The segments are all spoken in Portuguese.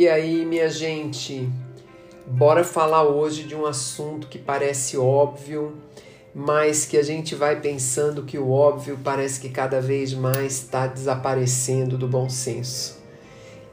E aí, minha gente, bora falar hoje de um assunto que parece óbvio, mas que a gente vai pensando que o óbvio parece que cada vez mais está desaparecendo do bom senso.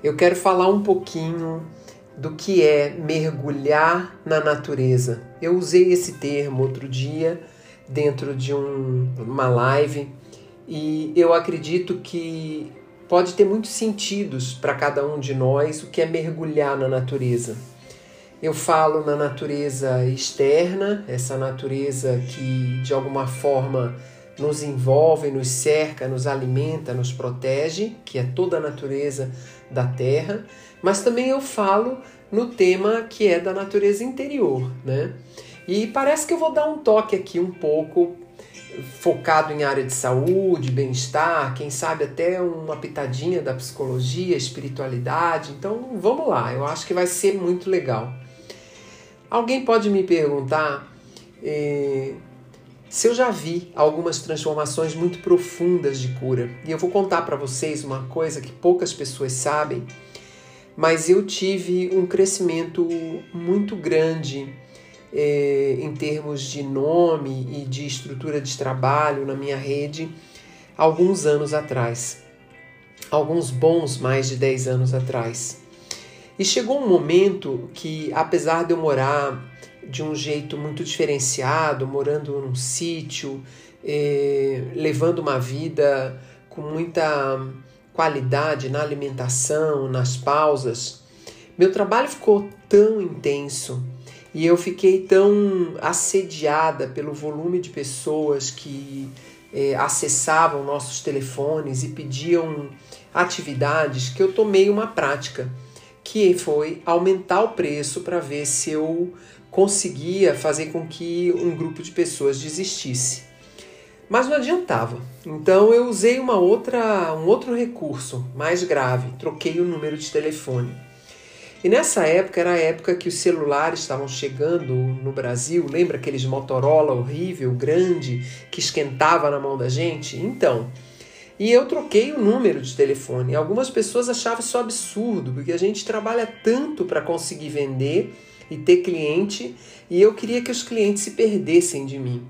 Eu quero falar um pouquinho do que é mergulhar na natureza. Eu usei esse termo outro dia dentro de um, uma live e eu acredito que pode ter muitos sentidos para cada um de nós o que é mergulhar na natureza. Eu falo na natureza externa, essa natureza que de alguma forma nos envolve, nos cerca, nos alimenta, nos protege, que é toda a natureza da Terra, mas também eu falo no tema que é da natureza interior, né? E parece que eu vou dar um toque aqui um pouco focado em área de saúde, bem-estar, quem sabe até uma pitadinha da psicologia, espiritualidade. Então vamos lá, eu acho que vai ser muito legal. Alguém pode me perguntar eh, se eu já vi algumas transformações muito profundas de cura. E eu vou contar para vocês uma coisa que poucas pessoas sabem, mas eu tive um crescimento muito grande é, em termos de nome e de estrutura de trabalho na minha rede alguns anos atrás, alguns bons mais de 10 anos atrás. E chegou um momento que, apesar de eu morar de um jeito muito diferenciado, morando num sítio, é, levando uma vida com muita qualidade na alimentação, nas pausas, meu trabalho ficou tão intenso e eu fiquei tão assediada pelo volume de pessoas que é, acessavam nossos telefones e pediam atividades que eu tomei uma prática, que foi aumentar o preço para ver se eu conseguia fazer com que um grupo de pessoas desistisse. Mas não adiantava. Então eu usei uma outra, um outro recurso mais grave, troquei o número de telefone. E nessa época era a época que os celulares estavam chegando no Brasil. Lembra aqueles Motorola horrível, grande, que esquentava na mão da gente? Então, e eu troquei o número de telefone. Algumas pessoas achavam isso absurdo, porque a gente trabalha tanto para conseguir vender e ter cliente, e eu queria que os clientes se perdessem de mim.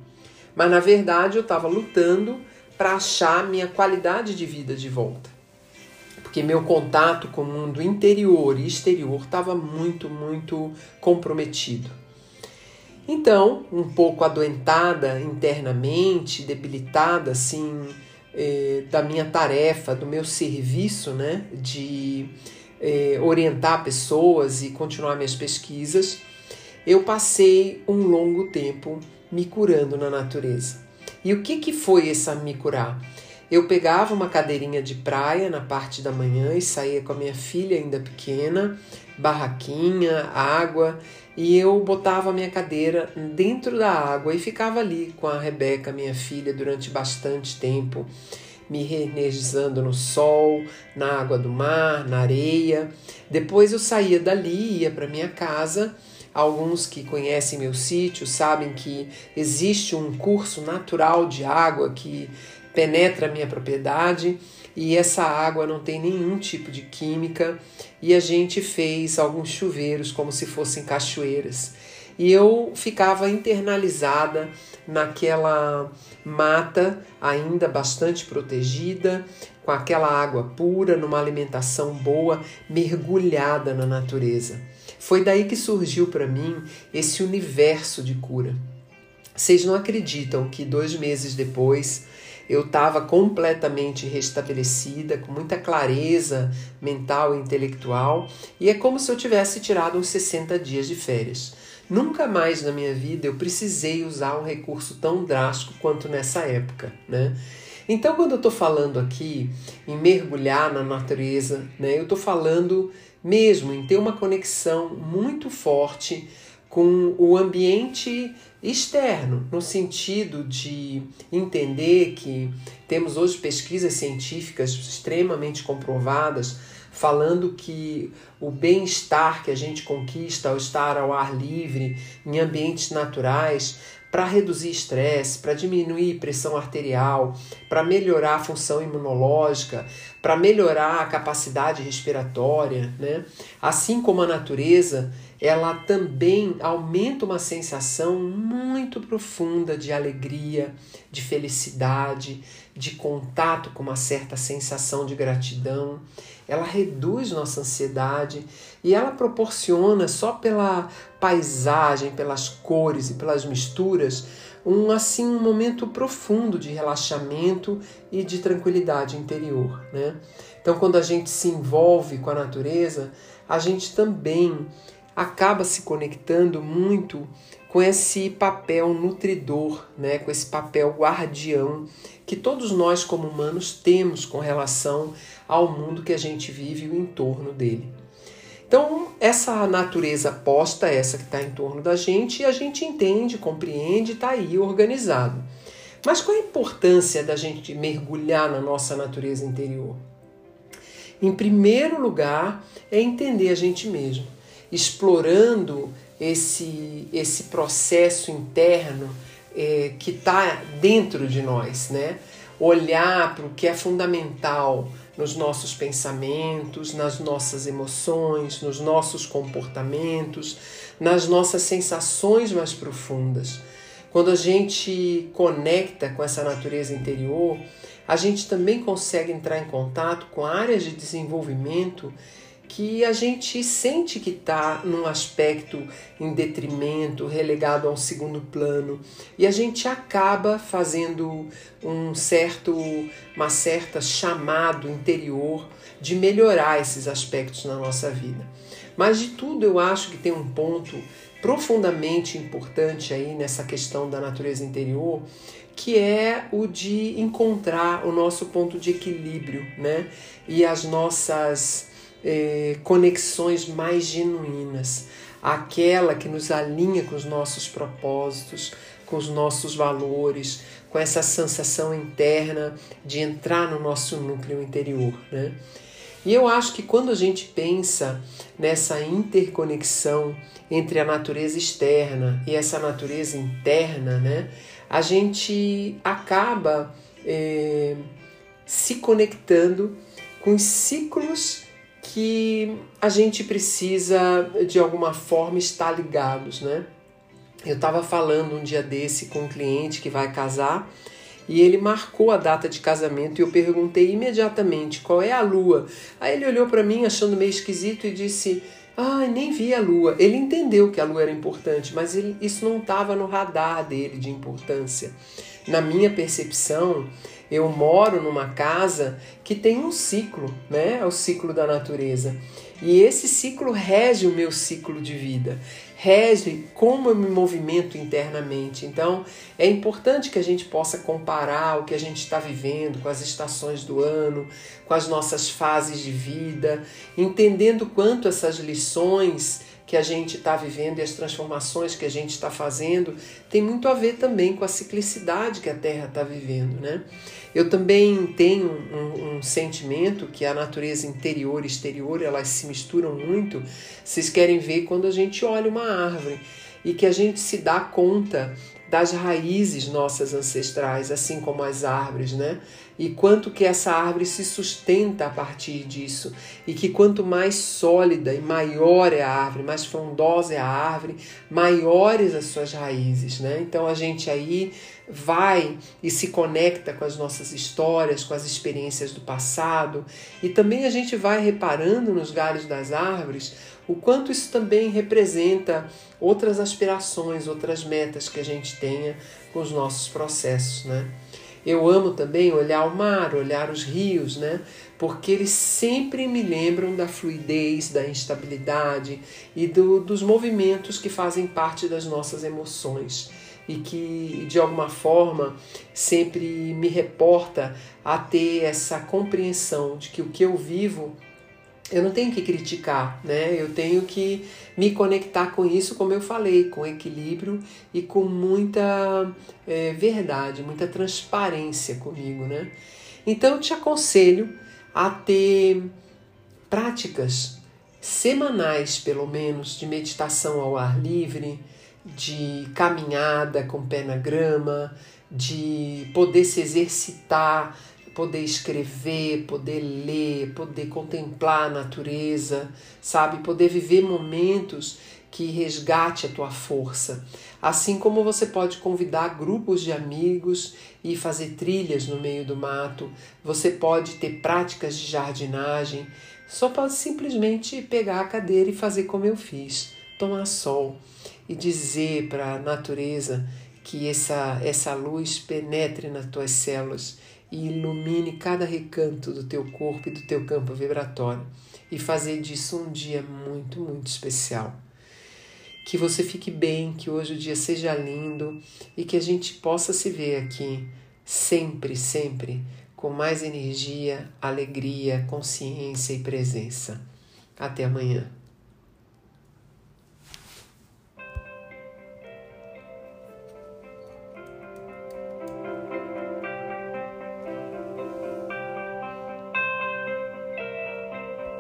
Mas na verdade eu estava lutando para achar minha qualidade de vida de volta porque meu contato com o mundo interior e exterior estava muito, muito comprometido. Então, um pouco adoentada internamente, debilitada assim eh, da minha tarefa, do meu serviço, né, de eh, orientar pessoas e continuar minhas pesquisas, eu passei um longo tempo me curando na natureza. E o que, que foi essa me curar? Eu pegava uma cadeirinha de praia na parte da manhã e saía com a minha filha ainda pequena, barraquinha, água, e eu botava a minha cadeira dentro da água e ficava ali com a Rebeca, minha filha, durante bastante tempo, me reenergizando no sol, na água do mar, na areia. Depois eu saía dali, ia para minha casa. Alguns que conhecem meu sítio sabem que existe um curso natural de água que penetra a minha propriedade e essa água não tem nenhum tipo de química e a gente fez alguns chuveiros como se fossem cachoeiras. E eu ficava internalizada naquela mata ainda bastante protegida, com aquela água pura, numa alimentação boa, mergulhada na natureza. Foi daí que surgiu para mim esse universo de cura. Vocês não acreditam que dois meses depois eu estava completamente restabelecida, com muita clareza mental e intelectual, e é como se eu tivesse tirado uns 60 dias de férias. Nunca mais na minha vida eu precisei usar um recurso tão drástico quanto nessa época, né? Então, quando eu estou falando aqui em mergulhar na natureza, né, eu estou falando mesmo em ter uma conexão muito forte com o ambiente externo, no sentido de entender que temos hoje pesquisas científicas extremamente comprovadas falando que o bem-estar que a gente conquista ao estar ao ar livre, em ambientes naturais, para reduzir estresse, para diminuir pressão arterial, para melhorar a função imunológica, para melhorar a capacidade respiratória, né? Assim como a natureza, ela também aumenta uma sensação muito profunda de alegria, de felicidade, de contato com uma certa sensação de gratidão ela reduz nossa ansiedade e ela proporciona só pela paisagem, pelas cores e pelas misturas, um assim um momento profundo de relaxamento e de tranquilidade interior, né? Então, quando a gente se envolve com a natureza, a gente também acaba se conectando muito com esse papel nutridor, né? Com esse papel guardião que todos nós como humanos temos com relação ao mundo que a gente vive e o entorno dele. Então, essa natureza posta, essa que está em torno da gente, a gente entende, compreende, está aí organizado. Mas qual a importância da gente mergulhar na nossa natureza interior? Em primeiro lugar, é entender a gente mesmo, explorando esse, esse processo interno é, que está dentro de nós, né? Olhar para o que é fundamental, nos nossos pensamentos, nas nossas emoções, nos nossos comportamentos, nas nossas sensações mais profundas. Quando a gente conecta com essa natureza interior, a gente também consegue entrar em contato com áreas de desenvolvimento que a gente sente que está num aspecto em detrimento, relegado a um segundo plano, e a gente acaba fazendo um certo, uma certa chamado interior de melhorar esses aspectos na nossa vida. Mas de tudo eu acho que tem um ponto profundamente importante aí nessa questão da natureza interior, que é o de encontrar o nosso ponto de equilíbrio, né? E as nossas é, conexões mais genuínas, aquela que nos alinha com os nossos propósitos, com os nossos valores, com essa sensação interna de entrar no nosso núcleo interior, né? E eu acho que quando a gente pensa nessa interconexão entre a natureza externa e essa natureza interna, né, a gente acaba é, se conectando com os ciclos que a gente precisa de alguma forma estar ligados, né? Eu estava falando um dia desse com um cliente que vai casar e ele marcou a data de casamento e eu perguntei imediatamente qual é a lua. Aí ele olhou para mim achando meio esquisito e disse: "Ah, nem vi a lua". Ele entendeu que a lua era importante, mas ele, isso não estava no radar dele de importância. Na minha percepção, eu moro numa casa que tem um ciclo, né? É o ciclo da natureza. E esse ciclo rege o meu ciclo de vida, rege como eu me movimento internamente. Então, é importante que a gente possa comparar o que a gente está vivendo com as estações do ano, com as nossas fases de vida, entendendo quanto essas lições que a gente está vivendo e as transformações que a gente está fazendo tem muito a ver também com a ciclicidade que a Terra está vivendo, né? Eu também tenho um, um, sentimento que a natureza interior e exterior elas se misturam muito. Vocês querem ver quando a gente olha uma árvore e que a gente se dá conta das raízes nossas ancestrais, assim como as árvores, né? E quanto que essa árvore se sustenta a partir disso, e que quanto mais sólida e maior é a árvore, mais frondosa é a árvore, maiores as suas raízes, né? Então a gente aí vai e se conecta com as nossas histórias, com as experiências do passado, e também a gente vai reparando nos galhos das árvores o quanto isso também representa outras aspirações, outras metas que a gente tenha com os nossos processos, né? Eu amo também olhar o mar, olhar os rios, né? Porque eles sempre me lembram da fluidez, da instabilidade e do, dos movimentos que fazem parte das nossas emoções e que de alguma forma sempre me reporta a ter essa compreensão de que o que eu vivo eu não tenho que criticar, né? Eu tenho que me conectar com isso, como eu falei, com equilíbrio e com muita é, verdade, muita transparência comigo, né? Então eu te aconselho a ter práticas semanais, pelo menos, de meditação ao ar livre, de caminhada com pé na grama, de poder se exercitar poder escrever, poder ler, poder contemplar a natureza, sabe? Poder viver momentos que resgate a tua força. Assim como você pode convidar grupos de amigos e fazer trilhas no meio do mato, você pode ter práticas de jardinagem, só pode simplesmente pegar a cadeira e fazer como eu fiz, tomar sol e dizer para a natureza que essa, essa luz penetre nas tuas células e ilumine cada recanto do teu corpo e do teu campo vibratório e fazer disso um dia muito, muito especial. Que você fique bem, que hoje o dia seja lindo e que a gente possa se ver aqui sempre, sempre com mais energia, alegria, consciência e presença. Até amanhã.